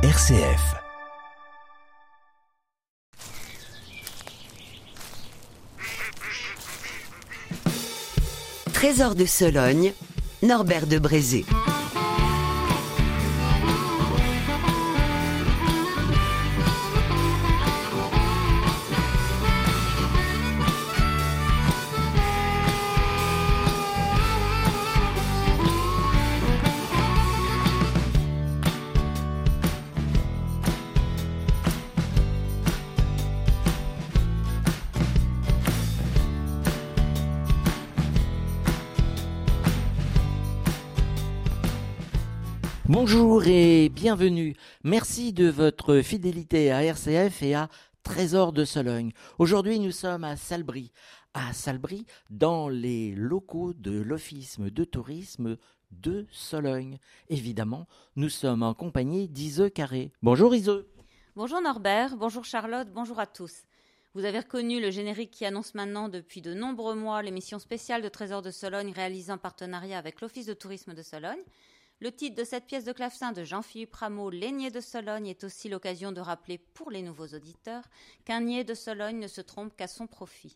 RCF. Trésor de Sologne, Norbert de Brézé. Bonjour et bienvenue. Merci de votre fidélité à RCF et à Trésor de Sologne. Aujourd'hui, nous sommes à Salbris. À Salbris, dans les locaux de l'Office de tourisme de Sologne. Évidemment, nous sommes en compagnie d'Ise Carré. Bonjour Ise. Bonjour Norbert, bonjour Charlotte, bonjour à tous. Vous avez reconnu le générique qui annonce maintenant depuis de nombreux mois l'émission spéciale de Trésor de Sologne réalisée en partenariat avec l'Office de tourisme de Sologne. Le titre de cette pièce de clavecin de Jean-Philippe Rameau, L'aigné de Sologne, est aussi l'occasion de rappeler pour les nouveaux auditeurs qu'un niais de Sologne ne se trompe qu'à son profit.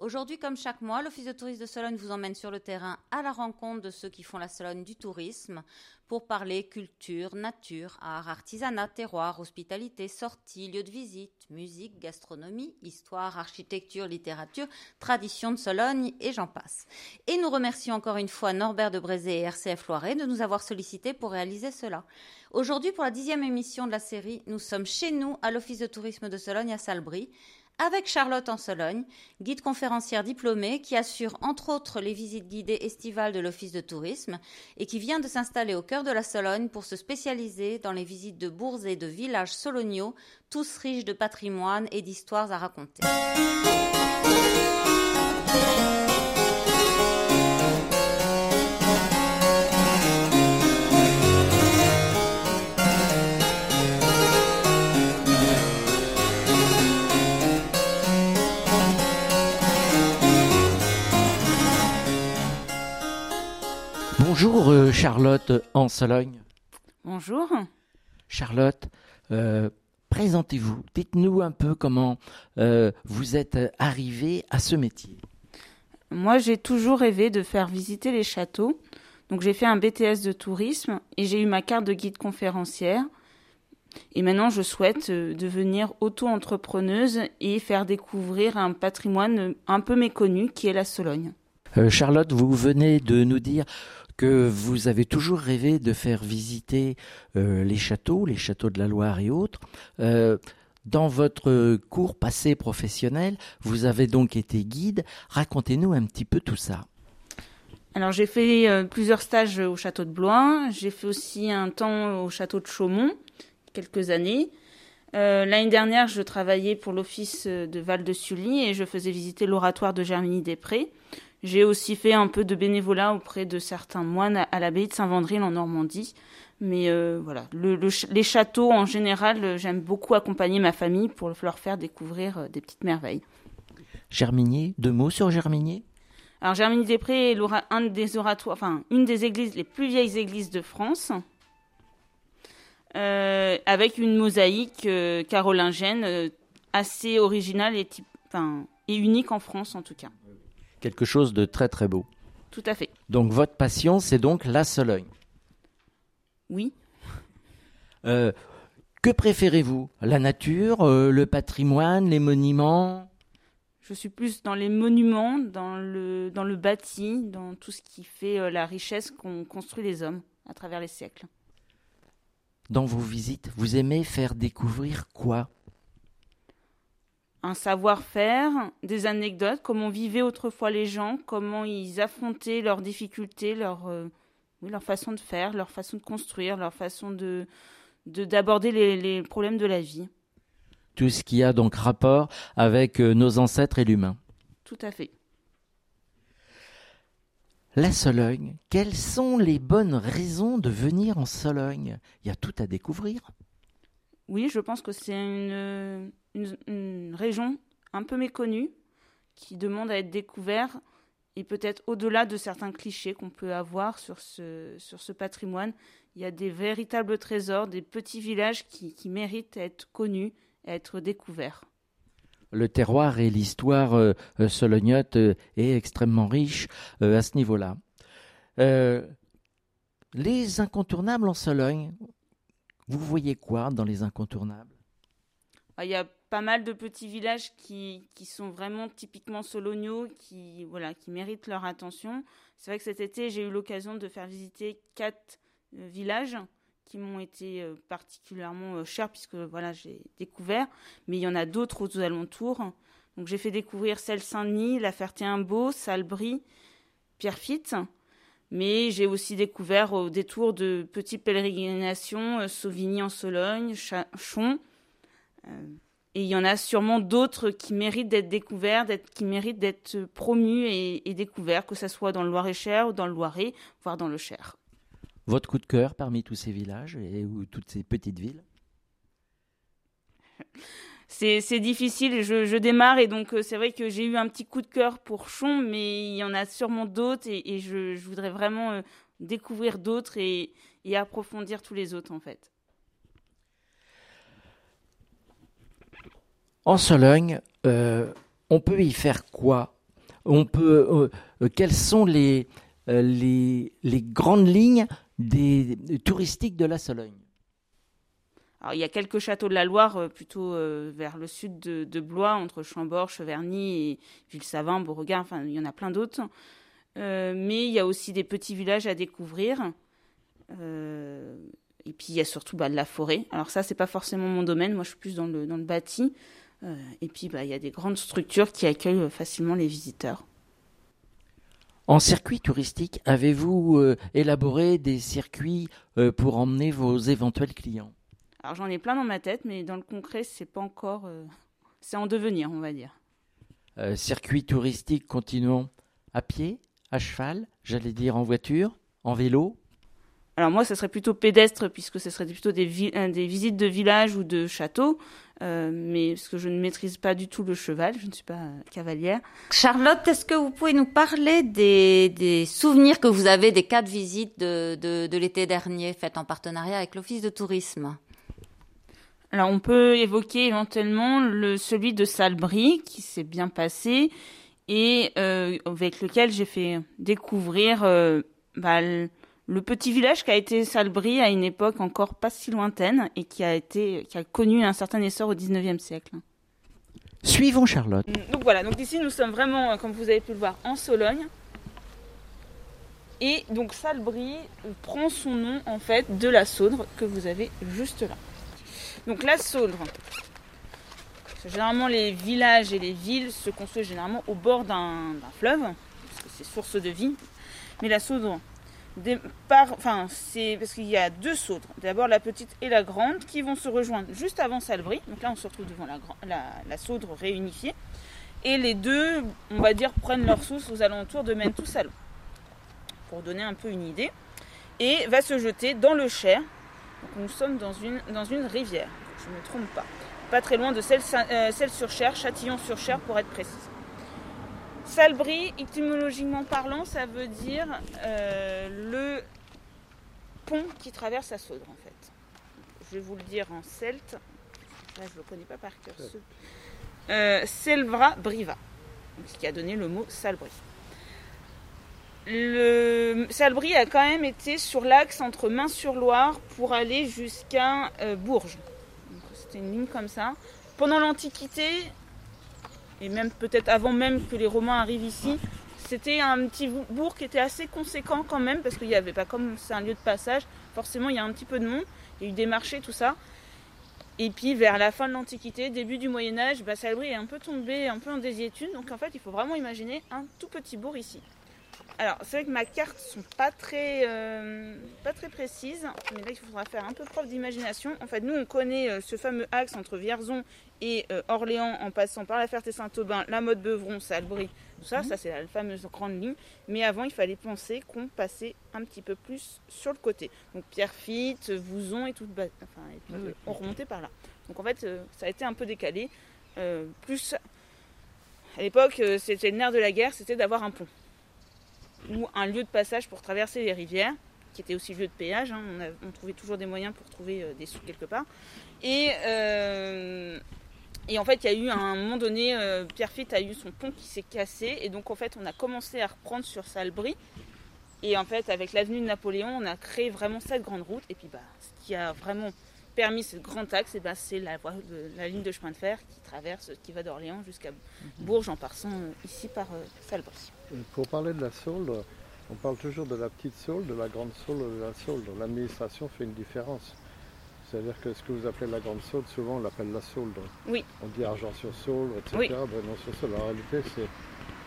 Aujourd'hui, comme chaque mois, l'Office de tourisme de Sologne vous emmène sur le terrain à la rencontre de ceux qui font la Sologne du tourisme pour parler culture, nature, art, artisanat, terroir, hospitalité, sorties, lieux de visite, musique, gastronomie, histoire, architecture, littérature, tradition de Sologne et j'en passe. Et nous remercions encore une fois Norbert de Brézé et RCF Loiret de nous avoir sollicités pour réaliser cela. Aujourd'hui, pour la dixième émission de la série, nous sommes chez nous à l'Office de tourisme de Sologne à Salbris avec Charlotte en Sologne, guide conférencière diplômée qui assure entre autres les visites guidées estivales de l'Office de tourisme et qui vient de s'installer au cœur de la Sologne pour se spécialiser dans les visites de bourgs et de villages soloniaux, tous riches de patrimoine et d'histoires à raconter. Bonjour euh, Charlotte en Sologne. Bonjour. Charlotte, euh, présentez-vous. Dites-nous un peu comment euh, vous êtes arrivée à ce métier. Moi, j'ai toujours rêvé de faire visiter les châteaux. Donc, j'ai fait un BTS de tourisme et j'ai eu ma carte de guide conférencière. Et maintenant, je souhaite devenir auto-entrepreneuse et faire découvrir un patrimoine un peu méconnu qui est la Sologne. Charlotte, vous venez de nous dire que vous avez toujours rêvé de faire visiter euh, les châteaux, les châteaux de la Loire et autres. Euh, dans votre cours passé professionnel, vous avez donc été guide. Racontez-nous un petit peu tout ça. Alors j'ai fait euh, plusieurs stages au château de Blois, j'ai fait aussi un temps au château de Chaumont, quelques années. L'année dernière, je travaillais pour l'office de Val-de-Sully et je faisais visiter l'oratoire de Germigny-des-Prés. J'ai aussi fait un peu de bénévolat auprès de certains moines à l'abbaye de Saint-Vandril en Normandie. Mais euh, voilà, les châteaux en général, euh, j'aime beaucoup accompagner ma famille pour leur faire découvrir euh, des petites merveilles. Germigny, deux mots sur Germigny Alors Germigny-des-Prés est un des oratoires, enfin une des églises, les plus vieilles églises de France, avec une mosaïque carolingienne assez originale et, et unique en France en tout cas quelque chose de très très beau. Tout à fait. Donc votre passion, c'est donc la Sologne. Oui. Euh, que préférez-vous? La nature, euh, le patrimoine, les monuments? Je suis plus dans les monuments, dans le, dans le bâti, dans tout ce qui fait euh, la richesse qu'ont construit les hommes à travers les siècles. Dans vos visites, vous aimez faire découvrir quoi? Un savoir-faire, des anecdotes, comment vivaient autrefois les gens, comment ils affrontaient leurs difficultés, leur, euh, leur façon de faire, leur façon de construire, leur façon de d'aborder les, problèmes de la vie. Tout ce qui a donc rapport avec euh, nos ancêtres et l'humain. Tout à fait. La Sologne, quelles sont les bonnes raisons de venir en Sologne? Il y a tout à découvrir. Oui, je pense que c'est une, région un peu méconnue qui demande à être découverte et peut-être au-delà de certains clichés qu'on peut avoir sur ce, patrimoine. Il y a des véritables trésors, des petits villages qui, méritent d'être connus et être découverts. Le terroir et l'histoire euh, euh, solognote euh, est extrêmement riche à ce niveau-là. les incontournables en Sologne, vous voyez quoi dans les incontournables? Ah, Il y a pas mal de petits villages qui, qui sont vraiment typiquement soloniaux, qui, voilà, qui méritent leur attention. C'est vrai que cet été, j'ai eu l'occasion de faire visiter quatre euh, villages qui m'ont été euh, particulièrement euh, chers puisque voilà, j'ai découvert, mais il y en a d'autres aux alentours. Donc j'ai fait découvrir celle Saint-Denis, La Ferté-Imbeau, Salbris, Pierrefitte. Mais j'ai aussi découvert au détour de petites pèlerinations Sauvigny en Sologne, Chon. Et il y en a sûrement d'autres qui méritent d'être découverts, qui méritent d'être promus et, et, découverts, que ce soit dans le Loir-et-Cher ou dans le Loiret, voire dans le Cher. Votre coup de cœur parmi tous ces villages et ou toutes ces petites villes? c'est difficile, je, démarre et donc euh, c'est vrai que j'ai eu un petit coup de cœur pour Chon, mais il y en a sûrement d'autres et, je, voudrais vraiment euh, découvrir d'autres et, approfondir tous les autres en fait. En Sologne, euh, on peut y faire quoi? On peut, quelles sont les, les, les, grandes lignes des, touristiques de la Sologne? Il y a quelques châteaux de la Loire, plutôt vers le sud de, Blois, entre Chambord, Cheverny et Ville-Savin, Beauregard, enfin, il y en a plein d'autres. mais il y a aussi des petits villages à découvrir. et puis, il y a surtout bah, de la forêt. Alors ça, c'est pas forcément mon domaine. Moi, je suis plus dans le, dans bâti. Euh, et puis, bah, il y a des grandes structures qui accueillent facilement les visiteurs. En circuit touristique, avez-vous euh, élaboré des circuits euh, pour emmener vos éventuels clients? Alors j'en ai plein dans ma tête, mais dans le concret, c'est pas encore, c'est en devenir, on va dire. circuit touristique, continuons à pied, à cheval, j'allais dire en voiture, en vélo? Alors moi, ce serait plutôt pédestre puisque ce serait plutôt des, des visites de villages ou de châteaux. Euh, mais parce que je ne maîtrise pas du tout le cheval, je ne suis pas euh, cavalière. Charlotte, est-ce que vous pouvez nous parler des, des, souvenirs que vous avez des quatre visites de, de, de l'été dernier faites en partenariat avec l'Office de tourisme? Alors on peut évoquer éventuellement le, celui de Salbris qui s'est bien passé et euh, avec lequel j'ai fait découvrir euh, bah, le petit village qui a été Salbris à une époque encore pas si lointaine et qui a été qui a connu un certain essor au 19e siècle. Suivons Charlotte. Mm, donc voilà, donc ici nous sommes vraiment, euh, comme vous avez pu le voir, en Sologne. Et donc Salbris prend son nom en fait de la Saudre que vous avez juste là. Donc la Saudre, généralement les villages et les villes se construisent généralement au bord d'un fleuve, parce que c'est source de vie. Mais la Saudre, enfin, c'est parce qu'il y a deux saudres, d'abord la petite et la grande, qui vont se rejoindre juste avant Salbris. Donc là, on se retrouve devant la, la, la saudre réunifiée. Et les deux, on va dire, prennent leur source aux alentours de Mentou-Salon. Pour donner un peu une idée. Et va se jeter dans le Cher. Nous sommes dans une, dans une rivière, je ne me trompe pas. Pas très loin de celle, euh, celle sur Cher, Châtillon-sur-Cher pour être précise. Salbris, étymologiquement parlant, ça veut dire euh, le pont qui traverse la Saudre, en fait. Je vais vous le dire en celte. Là, je ne le connais pas par cœur. Euh, Selvra Briva, ce qui a donné le mot Salbris. Le Salbris a quand même été sur l'axe entre Main-sur-Loire pour aller jusqu'à euh, Bourges. C'était une ligne comme ça. Pendant l'Antiquité, et même peut-être avant même que les Romains arrivent ici, c'était un petit bourg qui était assez conséquent quand même, parce qu'il n'y avait pas comme c'est un lieu de passage, forcément il y a un petit peu de monde, il y a eu des marchés, tout ça. Et puis vers la fin de l'Antiquité, début du Moyen Âge, bah, Salbris est un peu tombé, un peu en désiétude, donc en fait il faut vraiment imaginer un tout petit bourg ici. Alors, c'est vrai que ma carte sont pas très, euh, pas très précises, mais là il faudra faire un peu preuve d'imagination. En fait, nous on connaît euh, ce fameux axe entre Vierzon et euh, Orléans en passant par la Ferté-Saint-Aubin, la Motte Beuvron, Salbris, tout ça, mhm. ça c'est la fameuse grande ligne. Mais avant, il fallait penser qu'on passait un petit peu plus sur le côté. Donc Pierrefitte, Vouzon et tout, enfin, et puis, on remontait par là. Donc en fait, ça a été un peu décalé. plus à l'époque, c'était le nerf de la guerre, c'était d'avoir un pont. Ou un lieu de passage pour traverser les rivières, qui était aussi lieu de péage. hein. On, trouvait toujours des moyens pour trouver euh, des sous quelque part. Et, euh, et en fait, il y a eu un moment donné, euh, Pierrefitte a eu son pont qui s'est cassé. Et donc, en fait, on a commencé à reprendre sur Salbris. Et en fait, avec l'avenue de Napoléon, on a créé vraiment cette grande route. Et puis, bah, ce qui a vraiment permis ce grand axe, ben, c'est la, ligne de chemin de fer qui traverse, qui va d'Orléans jusqu'à Bourges en passant euh, ici par Salbris. Et Pour parler de la Saule, on parle toujours de la petite Saule, de la grande Saule, de la Saule. L'administration fait une différence. C'est-à-dire que ce que vous appelez la grande Saule, souvent on l'appelle la Saule. Oui. On dit Argent-sur-Saule, etc. Oui. Brennon-sur-Saule. En réalité, c'est-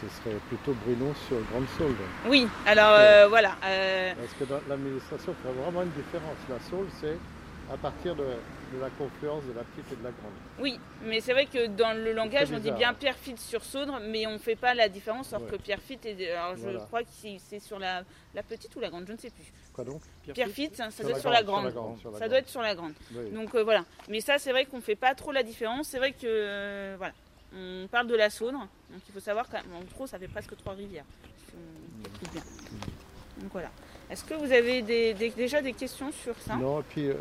ce serait plutôt Bruno sur Grande Saule. Oui, alors euh, voilà. euh, Parce que l'administration fait vraiment une différence. La Saule, c'est à partir de, de la confluence de la petite et de la grande. Oui, mais c'est vrai que dans le langage, on dit bien Pierrefitte sur Saudre, mais on ne fait pas la différence, alors Ouais. que Pierrefitte, est, alors je Voilà. crois que c'est c'est sur la, la petite ou la grande, je ne sais plus. Quoi donc Pierrefitte, ça doit être sur la grande, Ça doit être sur la grande. Donc euh, voilà. Mais ça, c'est vrai qu'on ne fait pas trop la différence. C'est vrai que, euh, voilà, on parle de la Saudre, donc il faut savoir qu'en gros, ça fait presque trois rivières. si on calcule bien. Donc voilà. Est-ce que vous avez des- des- déjà des questions sur ça? Non, et puis euh,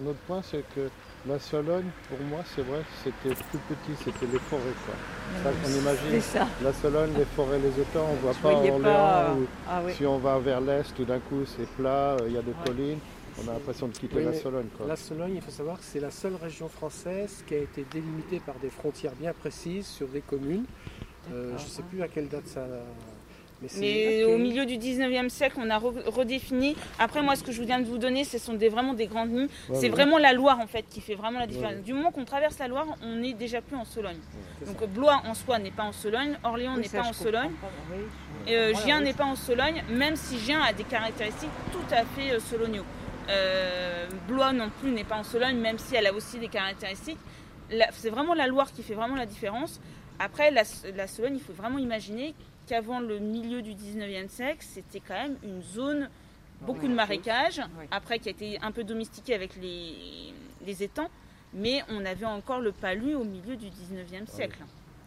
un autre point, c'est que la Sologne, pour moi, c'est vrai, c'était tout petit, c'était les forêts. Quoi. Ça qu'on C'est imagine. ça. La Sologne, les forêts, les étangs, on ne voit Je pas Orléans. pas. où Ah oui. Si on va vers l'est, tout d'un coup, c'est plat, euh, il y a des Ouais. collines. On a l'impression de quitter Oui, la Sologne. Quoi. La Sologne, il faut savoir que c'est la seule région française qui a été délimitée par des frontières bien précises sur des communes. Euh, je ne sais plus à quelle date ça. Mais, au milieu du 19e siècle, on a re- redéfini. Après, moi, ce que je viens de vous donner, ce sont des, vraiment des grandes lignes. Ouais, c'est ouais. vraiment la Loire, en fait, qui fait vraiment la différence. Ouais. Du moment qu'on traverse la Loire, on n'est déjà plus en Sologne. Donc, ça. Blois en soi n'est pas en Sologne, Orléans Oui, n'est pas en Sologne, pas, oui. euh, Gien n'est pas en Sologne, même si Gien a des caractéristiques tout à fait euh, soloniaux. Euh, Blois non plus n'est pas en Sologne, même si elle a aussi des caractéristiques. C'est vraiment la Loire qui fait vraiment la différence. Après, la, la Sologne, il faut vraiment imaginer qu'avant le milieu du 19e siècle, c'était quand même une zone, beaucoup de marécages, oui. après qui a été un peu domestiquée avec les, les étangs, mais on avait encore le palu au milieu du 19e siècle.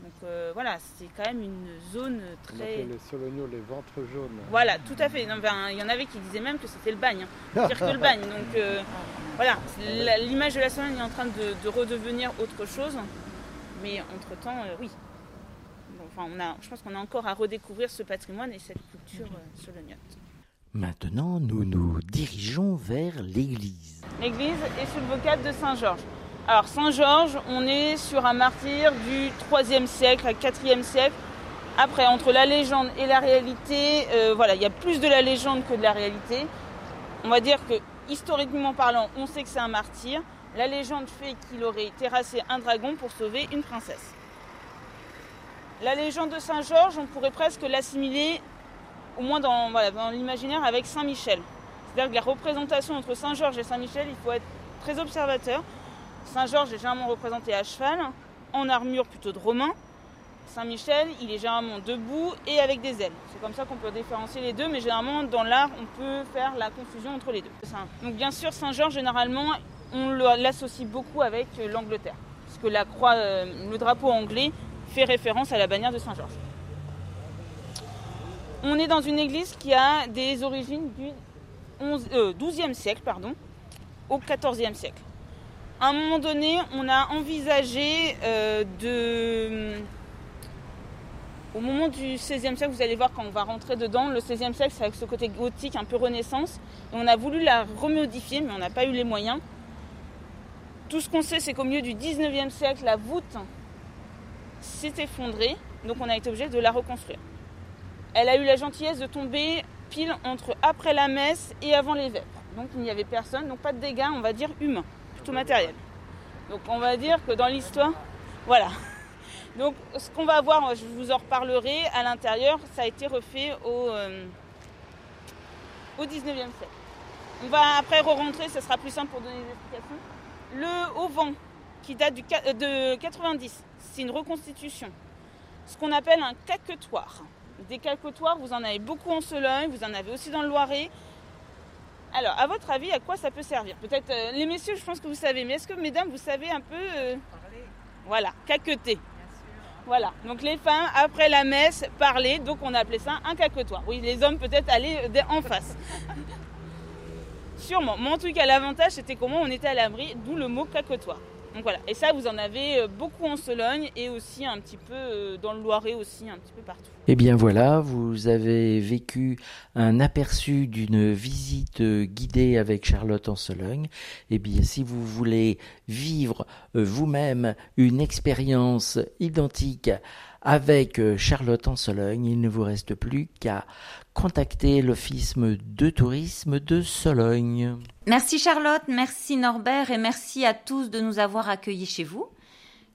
Donc euh, voilà, c'est quand même une zone On très... appelait les Solognos les ventres jaunes. Voilà, tout à fait. Ben, Il y en avait qui disaient même que c'était le bagne, hein. pire que le bagne. Donc euh, voilà, la- l'image de la Sologne est en train de, de redevenir autre chose. Mais entre-temps, euh, oui. Enfin, on a, je pense qu'on a encore à redécouvrir ce patrimoine et cette culture euh. Maintenant, nous nous dirigeons vers l'église. L'église est sous le vocable de Saint-Georges. Alors Saint-Georges, on est sur un martyr du 3e siècle, 4e siècle. Après, entre la légende et la réalité, euh, voilà, il y a plus de la légende que de la réalité. On va dire que, historiquement parlant, on sait que c'est un martyr. La légende fait qu'il aurait terrassé un dragon pour sauver une princesse. La légende de Saint-Georges, on pourrait presque l'assimiler, au moins dans, l'imaginaire, avec Saint-Michel. C'est-à-dire que la représentation entre Saint-Georges et Saint-Michel, il faut être très observateur. Saint-Georges est généralement représenté à cheval, en armure plutôt de romain. Saint-Michel, il est généralement debout et avec des ailes. C'est comme ça qu'on peut différencier les deux, mais généralement dans l'art, on peut faire la confusion entre les deux. Donc bien sûr, Saint-Georges, généralement, on l'associe beaucoup avec l'Angleterre, puisque la croix, euh, le drapeau anglais fait référence à la bannière de Saint-Georges. On est dans une église qui a des origines du 11, euh, 12e siècle pardon, au 14e siècle. À un moment donné, on a envisagé euh, de... Au moment du 16e siècle, vous allez voir quand on va rentrer dedans, le 16e siècle, c'est avec ce côté gothique, un peu renaissance. Et on a voulu la remodifier, mais on n'a pas eu les moyens. Tout ce qu'on sait, c'est qu'au milieu du 19e siècle, la voûte s'est effondrée, donc on a été obligé de la reconstruire. Elle a eu la gentillesse de tomber pile entre après la messe et avant les vêpres. Donc il n'y avait personne, donc pas de dégâts, on va dire humains, plutôt matériels. Donc on va dire que dans l'histoire, voilà. Donc ce qu'on va voir, je vous en reparlerai, à l'intérieur, ça a été refait au, euh, au 19e siècle. On va après re-rentrer, ce sera plus simple pour donner des explications. Le auvent, qui date du, euh, de 90, c'est une reconstitution. Ce qu'on appelle un caquetoire. Des caquetoires, vous en avez beaucoup en Sologne, vous en avez aussi dans le Loiret. Alors, à votre avis, à quoi ça peut servir? Peut-être, euh, les messieurs, je pense que vous savez, mais est-ce que, mesdames, vous savez un peu... euh, Voilà, caqueter. Voilà. Donc les femmes, après la messe, parlaient. Donc on appelait ça un caquetois. Oui, les hommes peut-être allaient en face. Sûrement. Mais en tout cas, l'avantage, c'était comment on était à l'abri, d'où le mot caquetois. Donc voilà. Et ça, vous en avez euh, beaucoup en Sologne et aussi un petit peu euh, dans le Loiret aussi, un petit peu partout. Eh bien voilà, vous avez vécu un aperçu d'une visite guidée avec Charlotte en Sologne. Eh bien, si vous voulez vivre euh, vous-même une expérience identique avec Charlotte en Sologne, il ne vous reste plus qu'à contacter l'Office de tourisme de Sologne. Merci Charlotte, merci Norbert et merci à tous de nous avoir accueillis chez vous.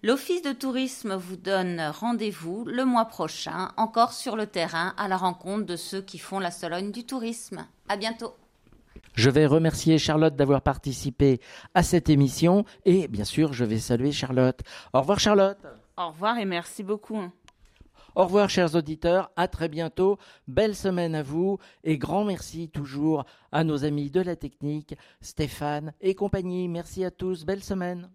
L'Office de tourisme vous donne rendez-vous le mois prochain, encore sur le terrain, à la rencontre de ceux qui font la Sologne du tourisme. À bientôt. Je vais remercier Charlotte d'avoir participé à cette émission et bien sûr, je vais saluer Charlotte. Au revoir Charlotte. Au revoir et merci beaucoup. Au revoir chers auditeurs, à très bientôt, belle semaine à vous et grand merci toujours à nos amis de la technique, Stéphane et compagnie. Merci à tous, belle semaine.